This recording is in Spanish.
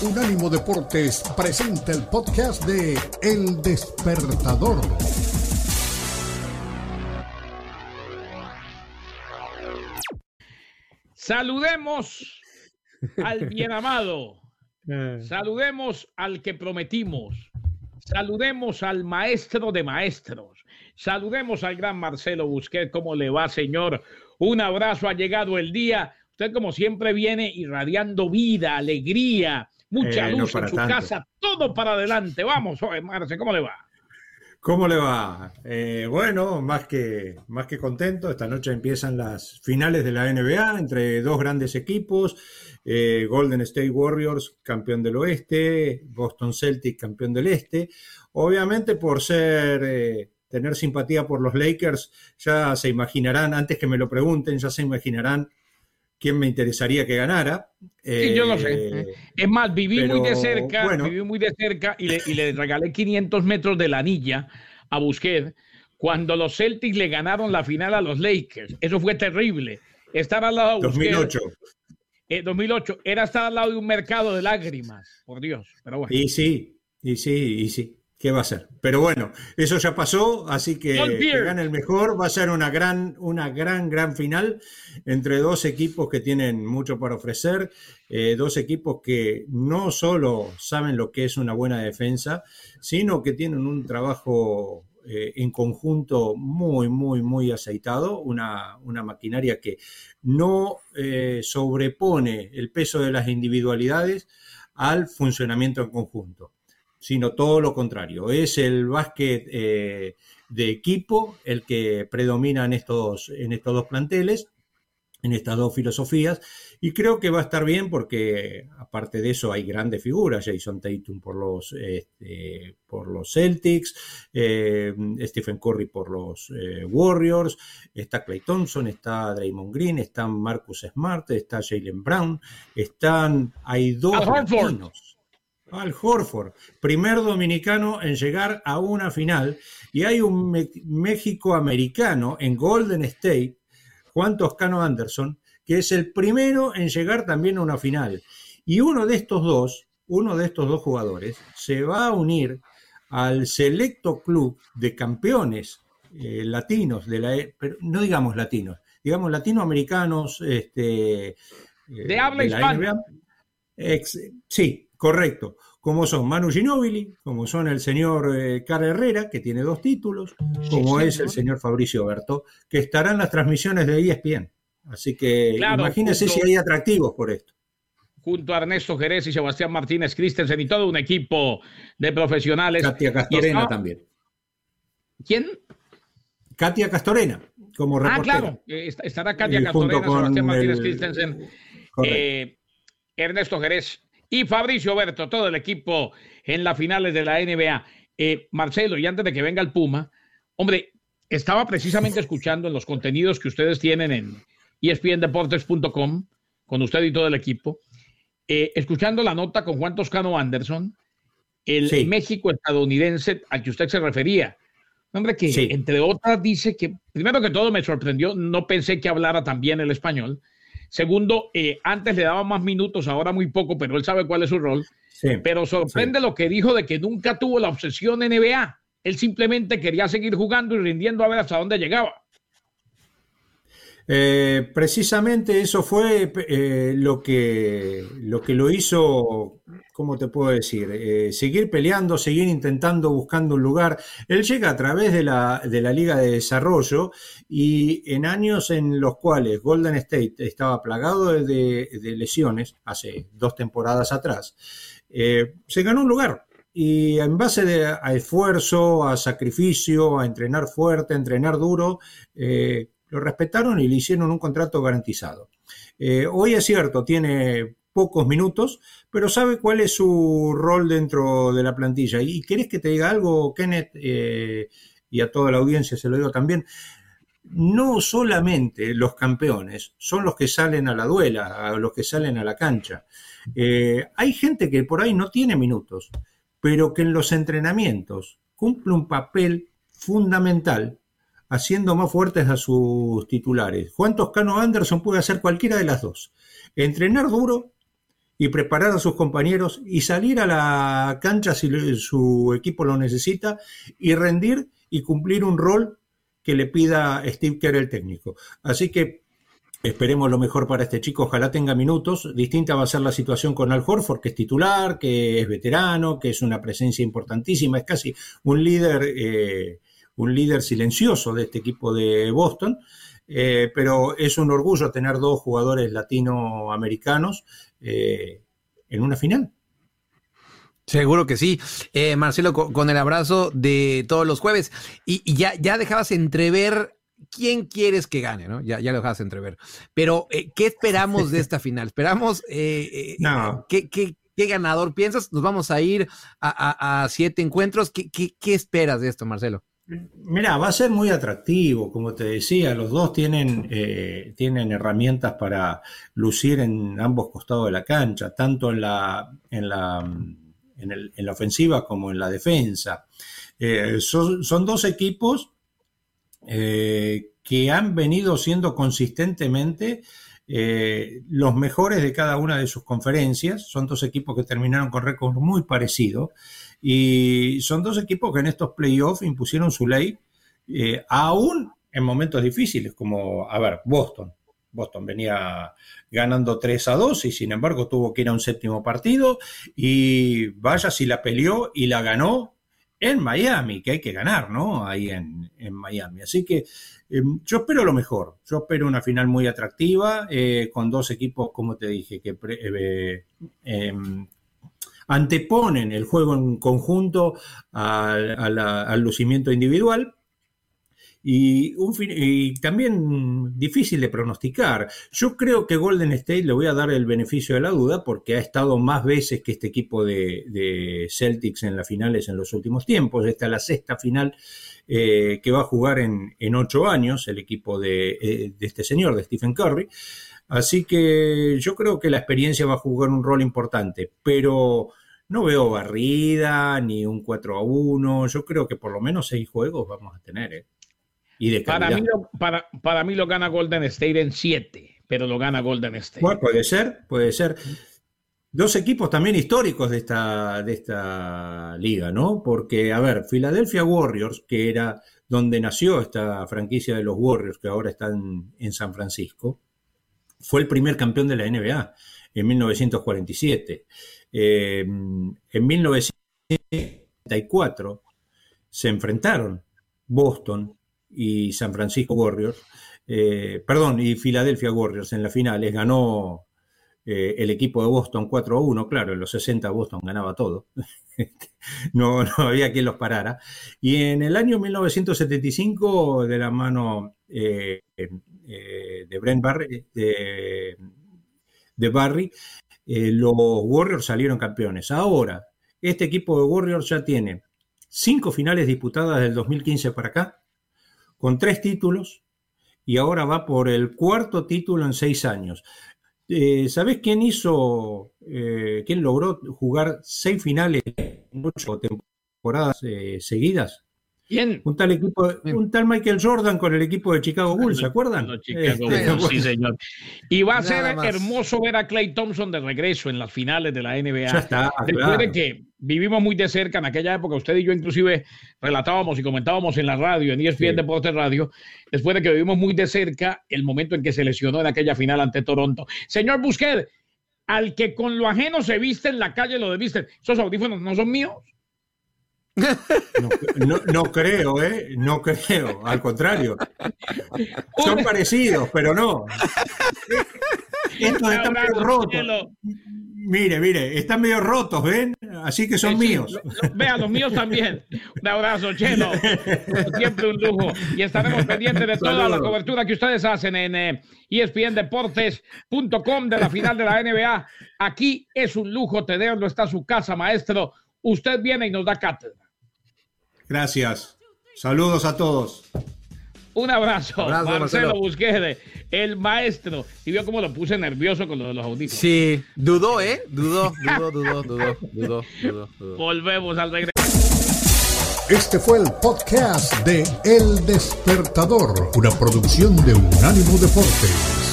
Unánimo Deportes presenta el podcast de El Despertador. Saludemos al bien amado. Eh. Saludemos al que prometimos. Saludemos al maestro de maestros. Saludemos al gran Marcelo Busquet. ¿Cómo le va, señor? Un abrazo. Ha llegado el día. Usted, como siempre, viene irradiando vida, alegría, mucha Eh, no luz en su tanto. casa. Todo para adelante. Vamos, oye, Marce, ¿cómo le va? ¿Cómo le va? Eh, bueno, más que, más que contento. Esta noche empiezan las finales de la NBA entre dos grandes equipos. eh, Golden State Warriors, campeón del oeste, Boston Celtics, campeón del este. Obviamente por ser, eh, tener simpatía por los Lakers, ya se imaginarán, antes que me lo pregunten, ya se imaginarán quién me interesaría que ganara. Sí, yo lo sé. Eh, Es más, viví muy de cerca, bueno. viví muy de cerca y le, y le regalé 500 metros de la anilla a Busquets cuando los Celtics le ganaron la final a los Lakers. Eso fue terrible. Estar al lado de Busquets, 2008. eh, 2008, era estar al lado de un mercado de lágrimas, por Dios. Pero bueno. Y sí, y sí, y sí. ¿Qué va a ser? Pero bueno, eso ya pasó, así que, que gane el mejor. Va a ser una gran, una gran, gran final entre dos equipos que tienen mucho para ofrecer, eh, dos equipos que no solo saben lo que es una buena defensa, sino que tienen un trabajo eh, en conjunto muy, muy, muy aceitado, una, una maquinaria que no eh, sobrepone el peso de las individualidades al funcionamiento en conjunto sino todo lo contrario. Es el básquet eh, de equipo el que predomina en estos, en estos dos planteles, en estas dos filosofías, y creo que va a estar bien porque aparte de eso hay grandes figuras, Jason Tatum por los, este, por los Celtics, eh, Stephen Curry por los eh, Warriors, está Clay Thompson, está Draymond Green, está Marcus Smart, está Jalen Brown, están, hay dos latinos. Al Horford, primer dominicano en llegar a una final, y hay un me- México-americano en Golden State, Juan Toscano Anderson, que es el primero en llegar también a una final. Y uno de estos dos, uno de estos dos jugadores, se va a unir al selecto club de campeones eh, latinos, de la, e- pero no digamos latinos, digamos latinoamericanos, este, eh, De habla la hispana. Ex- sí, correcto. Como son Manu Ginóbili, como son el señor eh, Cara Herrera, que tiene dos títulos, como es el señor Fabricio Berto, que estarán en las transmisiones de ESPN. Así que Claro, imagínense justo. si hay atractivos por esto. Junto a Ernesto Jerez y Sebastián Martínez Christensen y todo un equipo de profesionales. Katia Castorena también. ¿Quién? Katia Castorena, como Ah, reportera. claro. eh, est- Estará Katia junto Castorena, Sebastián Martínez el- Christensen. Eh, Ernesto Jerez y Fabricio Berto, todo el equipo en las finales de la NBA. Eh, Marcelo, y antes de que venga el Puma, hombre, estaba precisamente escuchando en los contenidos que ustedes tienen en espndeportes.com, con usted y todo el equipo, eh, escuchando la nota con Juan Toscano Anderson, el Sí. México estadounidense al que usted se refería. Hombre, que Sí. entre otras dice que, primero que todo me sorprendió, no pensé que hablara tan bien el español. Segundo, eh, antes le daba más minutos, ahora muy poco, pero él sabe cuál es su rol. Sí. Pero sorprende lo que dijo de que nunca tuvo la obsesión NBA. Él simplemente quería seguir jugando y rindiendo a ver hasta dónde llegaba. Eh, precisamente eso fue eh, lo, que, lo hizo, ¿cómo te puedo decir? Eh, seguir peleando, seguir intentando, buscando un lugar. Él llega a través de la, Liga de Desarrollo y en años en los cuales Golden State estaba plagado de, lesiones, hace dos temporadas atrás, se ganó un lugar. Y en base de- a esfuerzo, a sacrificio, a entrenar fuerte, a entrenar duro, eh, lo respetaron y le hicieron un contrato garantizado. Eh, hoy es cierto, tiene pocos minutos, pero sabe cuál es su rol dentro de la plantilla. ¿Y querés que te diga algo, Kenneth? Eh, y a toda la audiencia se lo digo también. No solamente los campeones son los que salen a la duela, a los que salen a la cancha. Eh, hay gente que por ahí no tiene minutos, pero que en los entrenamientos cumple un papel fundamental haciendo más fuertes a sus titulares. Juan Toscano Anderson puede hacer cualquiera de las dos. Entrenar duro y preparar a sus compañeros y salir a la cancha si su equipo lo necesita y rendir y cumplir un rol que le pida Steve Kerr el técnico. Así que Esperemos lo mejor para este chico, ojalá tenga minutos. Distinta va a ser la situación con Al Horford, que es titular, que es veterano, que es una presencia importantísima, es casi un líder, eh, un líder silencioso de este equipo de Boston. Eh, pero es un orgullo tener dos jugadores latinoamericanos eh, en una final. Seguro que sí. Marcelo, con, el abrazo de todos los jueves. Y, y ya, ya dejabas entrever quién quieres que gane, ¿no? Ya, ya lo dejas entrever. Pero, eh, ¿qué esperamos de esta final? ¿Esperamos eh, eh, ¿qué, ganador piensas? Nos vamos a ir a, siete encuentros. ¿Qué, esperas de esto, Marcelo? Mira, va a ser muy atractivo, como te decía, los dos tienen, tienen herramientas para lucir en ambos costados de la cancha, tanto en la, en la, en la ofensiva como en la defensa. son, son dos equipos eh, que han venido siendo consistentemente eh, los mejores de cada una de sus conferencias. Son dos equipos que terminaron con récords muy parecidos y son dos equipos que en estos playoffs impusieron su ley, eh, aún en momentos difíciles, como, a ver, Boston. Boston venía ganando 3 a 2 y sin embargo tuvo que ir a un séptimo partido y vaya si la peleó y la ganó en Miami, que hay que ganar, ¿no? Ahí en, Miami. Así que em, yo espero lo mejor. Yo espero una final muy atractiva, eh, con dos equipos, como te dije, que eh, em, anteponen el juego en conjunto al lucimiento individual y, también difícil de pronosticar. Yo creo que Golden State le voy a dar el beneficio de la duda porque ha estado más veces que este equipo de, Celtics en las finales en los últimos tiempos. Esta es la sexta final eh, que va a jugar en, ocho años el equipo eh, de, este señor, de Stephen Curry. Así que yo creo que la experiencia va a jugar un rol importante, pero no veo barrida ni un 4 a 1. Yo creo que por lo menos seis juegos vamos a tener. ¿eh? Para, mí lo, para, para mí lo gana Golden State en 7, pero lo gana Golden State. puede ser, puede ser. Dos equipos también históricos de esta, de esta liga, ¿no? Porque, a ver, Philadelphia Warriors, que era donde nació esta franquicia de los Warriors, que ahora están en San Francisco, fue el primer campeón de la NBA en 1947. Eh, en 1974 se enfrentaron Boston y San Francisco Warriors, eh, perdón, y Philadelphia Warriors en las finales. Ganó eh, el equipo de Boston 4 a 1, claro, en los 60 Boston ganaba todo, no, no, había quien los parara. Y en el año 1975, de la mano eh, de Brent Barry, de, de Barry los Warriors salieron campeones. Ahora, este equipo de Warriors ya tiene cinco finales disputadas del 2015 para acá, con tres títulos y ahora va por el cuarto título en seis años. Eh, ¿Sabés quién hizo, eh, quién logró jugar seis finales en ocho temporadas eh, seguidas? ¿Quién? Un tal equipo, un tal Michael Jordan con el equipo de Chicago Bulls, ¿se acuerdan? Este, sí, señor. Y va a ser hermoso ver a Clay Thompson de regreso en las finales de la NBA. Ya está, Después de que vivimos muy de cerca en aquella época, usted y yo inclusive relatábamos y comentábamos en la radio, en ESPN Deportes Radio, después de que vivimos muy de cerca el momento en que se lesionó en aquella final ante Toronto. Señor Busquet, al que con lo ajeno se viste en la calle lo debiste, esos audífonos no son míos. No, creo, ¿eh? No creo, al contrario. Son parecidos, pero no. Estos están medio rotos. Mire, mire, están medio rotos, ¿ven? Así que son míos. Vean, los míos también. Un abrazo, Chelo. Siempre un lujo. Y estaremos pendientes de toda la cobertura que ustedes hacen en eh, espndeportes.com de la final de la NBA. Aquí es un lujo tenerlo, está su casa, maestro. Usted viene y nos da cátedra. Gracias. Saludos a todos. Un abrazo, Marcelo, Busquede, el maestro. Y vio cómo lo puse nervioso con lo de los audífonos. Sí, dudó, ¿eh? Dudó, dudó, dudó, dudó, dudó, dudó, Volvemos al regreso. Este fue el podcast de El Despertador, una producción de Unánimo Deportes.